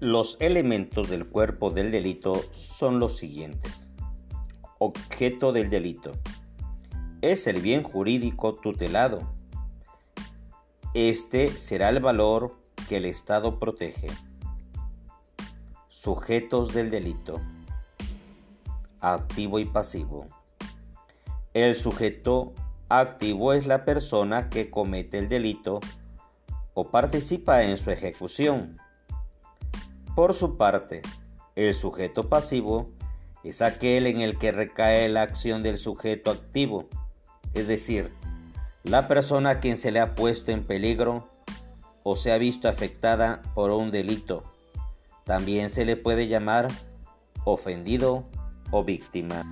Los elementos del cuerpo del delito son los siguientes. Objeto del delito. Es el bien jurídico tutelado. Este será el valor que el Estado protege. Sujetos del delito. Activo y pasivo. El sujeto activo es la persona que comete el delito o participa en su ejecución. Por su parte, el sujeto pasivo es aquel en el que recae la acción del sujeto activo, es decir, la persona a quien se le ha puesto en peligro o se ha visto afectada por un delito. También se le puede llamar ofendido o víctima.